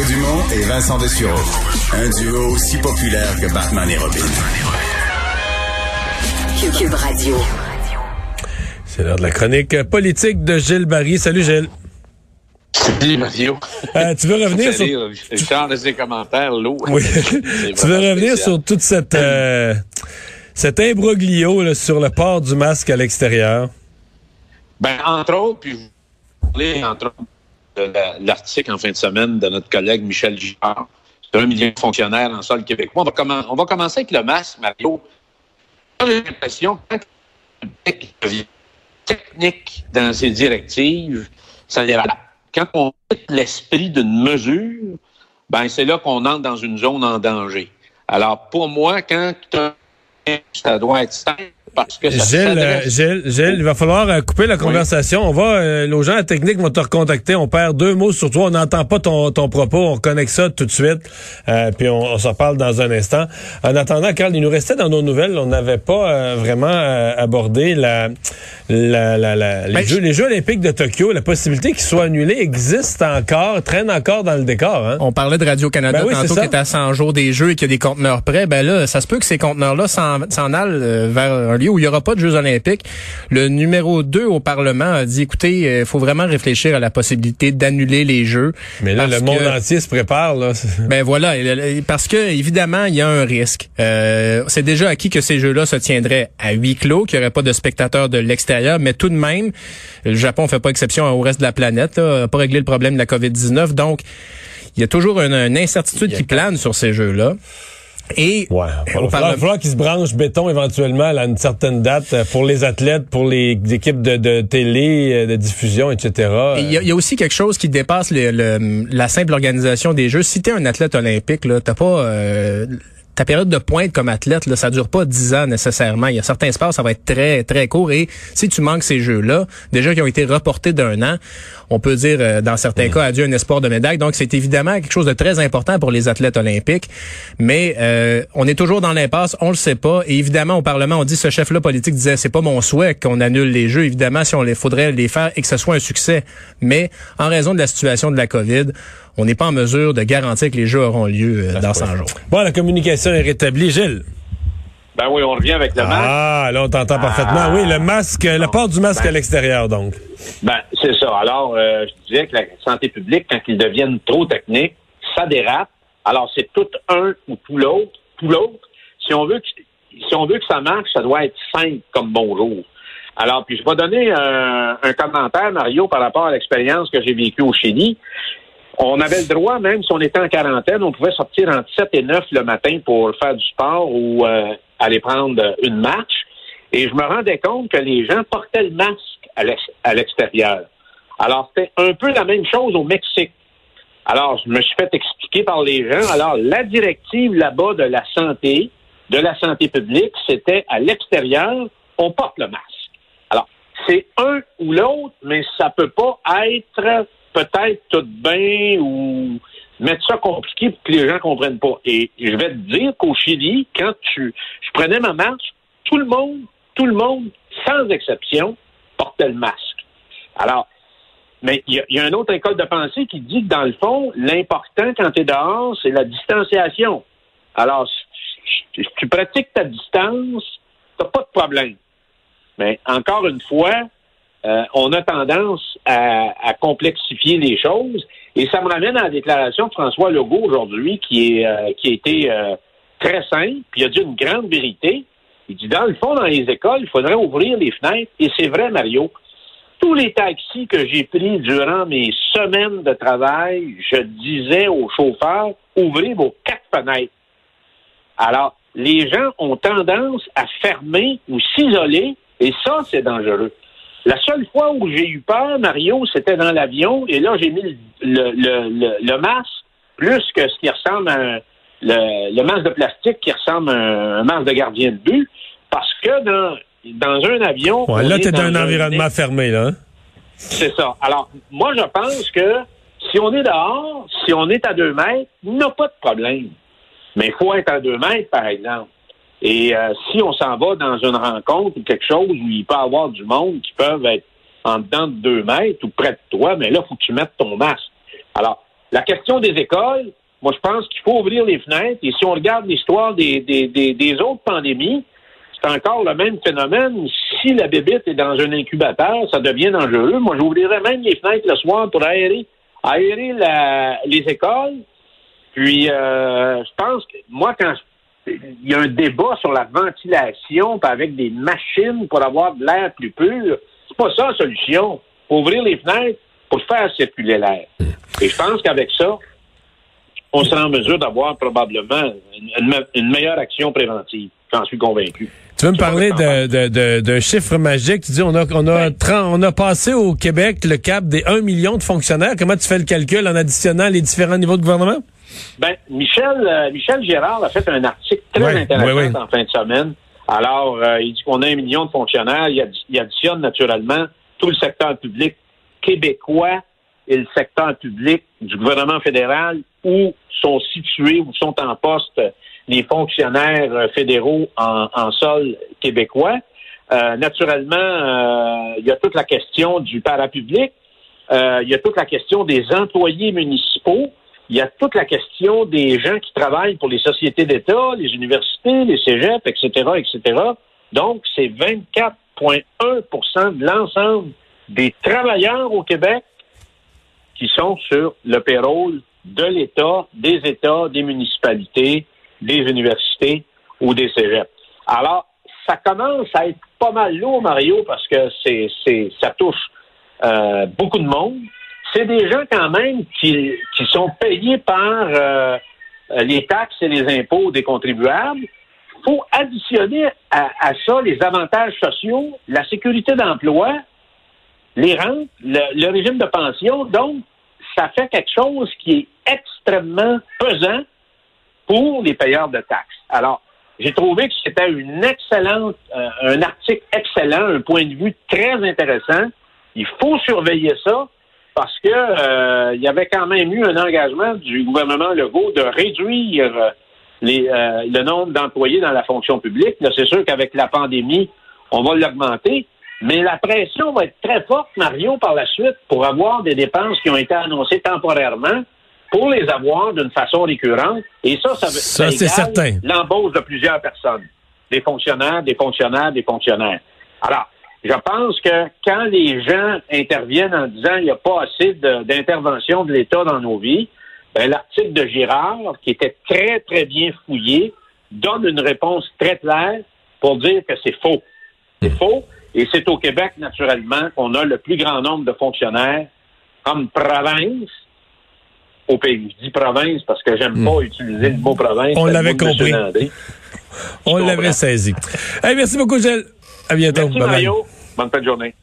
Mario Dumont et Vincent Dessureau. Un duo aussi populaire que Batman et Robin. Cube Radio. C'est l'heure de la chronique politique de Gilles Barry. Salut Gilles. Salut Mario. Euh, tu veux revenir sur... Ses commentaires, l'eau. Oui. tu veux revenir sur toute cette... Euh, cet imbroglio là, sur le port du masque à l'extérieur? Ben, entre autres, puis je voulais, entre autres, l'article en fin de semaine de notre collègue Michel Girard sur un million de fonctionnaires en sol québécois. On va, commencer avec le masque, Mario. J'ai l'impression que quand devient technique dans ses directives, ça là. Quand on quitte l'esprit d'une mesure, ben c'est là qu'on entre dans une zone en danger. Alors, pour moi, quand ça doit être simple parce que ça Gilles, euh, Gilles, Gilles, il va falloir euh, couper la conversation. On va, euh, nos gens à technique vont te recontacter. On perd deux mots sur toi. On n'entend pas ton, ton propos. On connecte ça tout de suite. Euh, puis on, on s'en parle dans un instant. En attendant, Carl, il nous restait dans nos nouvelles, on n'avait pas euh, vraiment euh, abordé la, la, la, la- les, Ben, jeux, les Jeux olympiques de Tokyo. La possibilité qu'ils soient annulés existe encore, traîne encore dans le décor. Hein? On parlait de Radio-Canada Ben oui, tantôt qui est à 100 jours des Jeux et qu'il y a des conteneurs prêts. Ben là, ça se peut que ces conteneurs-là s'en allent euh, vers un lieu où il n'y aura pas de Jeux olympiques. Le numéro 2 au Parlement a dit, écoutez, il faut vraiment réfléchir à la possibilité d'annuler les Jeux. Mais là, le monde que- entier se prépare. Là. Ben voilà, parce que évidemment, il y a un risque. Euh, c'est déjà acquis que ces Jeux-là se tiendraient à huis clos, qu'il n'y aurait pas de spectateurs de l'extérieur, mais tout de même, le Japon fait pas exception au reste de la planète, là, pas réglé le problème de la COVID-19, donc il y a toujours une, une incertitude qui plane sur ces Jeux-là. Et Ouais. Il on va falloir, qu'ils se branchent béton éventuellement à une certaine date euh, pour les athlètes, pour les équipes de, de télé, euh, de diffusion, etc. Et Il y, a- il y a aussi quelque chose qui dépasse le- le- la simple organisation des Jeux. Si t'es un athlète olympique, là, t'as pas euh, ta période de pointe comme athlète, là, ça dure pas 10 ans nécessairement. Il y a certains sports, ça va être très très court. Et si tu manques ces Jeux-là, déjà qui ont été reportés d'un an, on peut dire euh, dans certains cas adieu un espoir de médaille. Donc c'est évidemment quelque chose de très important pour les athlètes olympiques. Mais euh, on est toujours dans l'impasse, on le sait pas. Et évidemment au Parlement, on dit ce chef-là politique disait c'est pas mon souhait qu'on annule les Jeux. Évidemment, si on les faudrait les faire et que ce soit un succès. Mais en raison de la situation de la COVID, on n'est pas en mesure de garantir que les Jeux auront lieu euh, dans 100 jours. Bon, la communication est rétablie. Gilles. Ben oui, on revient avec le masque. Ah, là, on t'entend parfaitement. Oui, le masque, le port du masque à l'extérieur, donc. Ben, c'est ça. Alors, euh, je disais que la santé publique, quand ils deviennent trop techniques, ça dérape. Alors, c'est tout un ou tout l'autre. Tout l'autre. Si on veut que si on veut que ça marche, ça doit être simple comme bonjour. Alors, puis je vais donner un, un commentaire, Mario, par rapport à l'expérience que j'ai vécue au Chili. On avait le droit, même si on était en quarantaine, on pouvait sortir entre 7 et 9 le matin pour faire du sport ou euh, aller prendre une marche. Et je me rendais compte que les gens portaient le masque à l'ex- à l'extérieur. Alors, c'était un peu la même chose au Mexique. Alors, je me suis fait expliquer par les gens. Alors, la directive là-bas de la santé, de la santé publique, c'était à l'extérieur, on porte le masque. Alors, c'est un ou l'autre, mais ça peut pas être peut-être tout bien ou mettre ça compliqué pour que les gens comprennent pas. Et je vais te dire qu'au Chili, quand tu, je prenais ma marche, tout le monde, tout le monde, sans exception, portait le masque. Alors, mais il y, a- une autre école de pensée qui dit que dans le fond, l'important quand tu es dehors, c'est la distanciation. Alors, si tu pratiques ta distance, t'as pas de problème. Mais encore une fois, euh, on a tendance à, complexifier les choses. Et ça me ramène à la déclaration de François Legault aujourd'hui, qui est euh, qui a été euh, très simple, puis il a dit une grande vérité. Il dit, dans le fond, dans les écoles, il faudrait ouvrir les fenêtres. Et c'est vrai, Mario. Tous les taxis que j'ai pris durant mes semaines de travail, je disais aux chauffeurs, ouvrez vos quatre fenêtres. Alors, les gens ont tendance à fermer ou s'isoler, et ça, c'est dangereux. La seule fois où j'ai eu peur, Mario, c'était dans l'avion, et là, j'ai mis le, le, le, le masque plus que ce qui ressemble à un, le, masque de plastique qui ressemble à un, un masque de gardien de but, parce que dans, dans un avion... Ouais, là, t'es dans un un environnement fermé, là. hein? c'est ça. Alors, moi, je pense que si on est dehors, si on est à deux mètres, il n'y a pas de problème. Mais il faut être à deux mètres, par exemple. Et euh, si on s'en va dans une rencontre ou quelque chose où il peut y avoir du monde qui peuvent être en dedans de deux mètres ou près de toi, mais là, il faut que tu mettes ton masque. Alors, La question des écoles, moi, je pense qu'il faut ouvrir les fenêtres. Et si on regarde l'histoire des, des, des, des autres pandémies, c'est encore le même phénomène. Si la bébite est dans un incubateur, ça devient dangereux. Moi, j'ouvrirais même les fenêtres le soir pour aérer, aérer la, les écoles. Puis, euh, je pense que moi, quand il y a un débat sur la ventilation avec des machines pour avoir de l'air plus pur, c'est pas ça la solution. Faut ouvrir les fenêtres pour faire circuler l'air. Et je pense qu'avec ça, on sera en mesure d'avoir probablement une, meilleure action préventive. J'en suis convaincu. Tu veux me parler d'un de, chiffre magique? Tu dis, on a, on, a on a passé au Québec le cap des 1 million de fonctionnaires. Comment tu fais le calcul en additionnant les différents niveaux de gouvernement? Ben, Michel, euh, Michel Gérard a fait un article très intéressant en fin de semaine. Alors, euh, il dit qu'on a un million de fonctionnaires. il additionne naturellement tout le secteur public québécois et le secteur public du gouvernement fédéral où sont situés, où sont en poste les fonctionnaires fédéraux en, sol québécois. Euh, naturellement, euh, il y a toute la question du parapublic, euh, il y a toute la question des employés municipaux, il y a toute la question des gens qui travaillent pour les sociétés d'État, les universités, les cégeps, etc., etc. Donc, c'est 24,1% de l'ensemble des travailleurs au Québec qui sont sur le payroll de l'État, des États, des municipalités, des universités ou des cégeps. Alors, ça commence à être pas mal lourd, Mario, parce que c'est, ça touche euh, beaucoup de monde. C'est des gens quand même qui, qui sont payés par euh, les taxes et les impôts des contribuables. Il faut additionner à, ça les avantages sociaux, la sécurité d'emploi, les rentes, le, le régime de pension. Donc, ça fait quelque chose qui est extrêmement pesant pour les payeurs de taxes. Alors, j'ai trouvé que c'était une excellente, euh, un article excellent, un point de vue très intéressant. Il faut surveiller ça parce que euh, il y avait quand même eu un engagement du gouvernement Legault de réduire les, euh, le nombre d'employés dans la fonction publique. Là, c'est sûr qu'avec la pandémie, on va l'augmenter, mais la pression va être très forte, Mario, par la suite, pour avoir des dépenses qui ont été annoncées temporairement, pour les avoir d'une façon récurrente. Et ça, ça, ça, c'est certain. l'embauche de plusieurs personnes. Des fonctionnaires, des fonctionnaires, des fonctionnaires. Alors, je pense que quand les gens interviennent en disant il n'y a pas assez d'intervention de, l'État dans nos vies, ben, l'article de Girard, qui était très, très bien fouillé, donne une réponse très claire pour dire que c'est faux. C'est faux. Et c'est au Québec, naturellement, qu'on a le plus grand nombre de fonctionnaires comme province au pays. Je dis province parce que j'aime pas hmm. utiliser le mot province. On l'avait compris. On l'avait saisi. merci beaucoup, Gilles. À bientôt. Merci, Mario. Bonne fin de journée.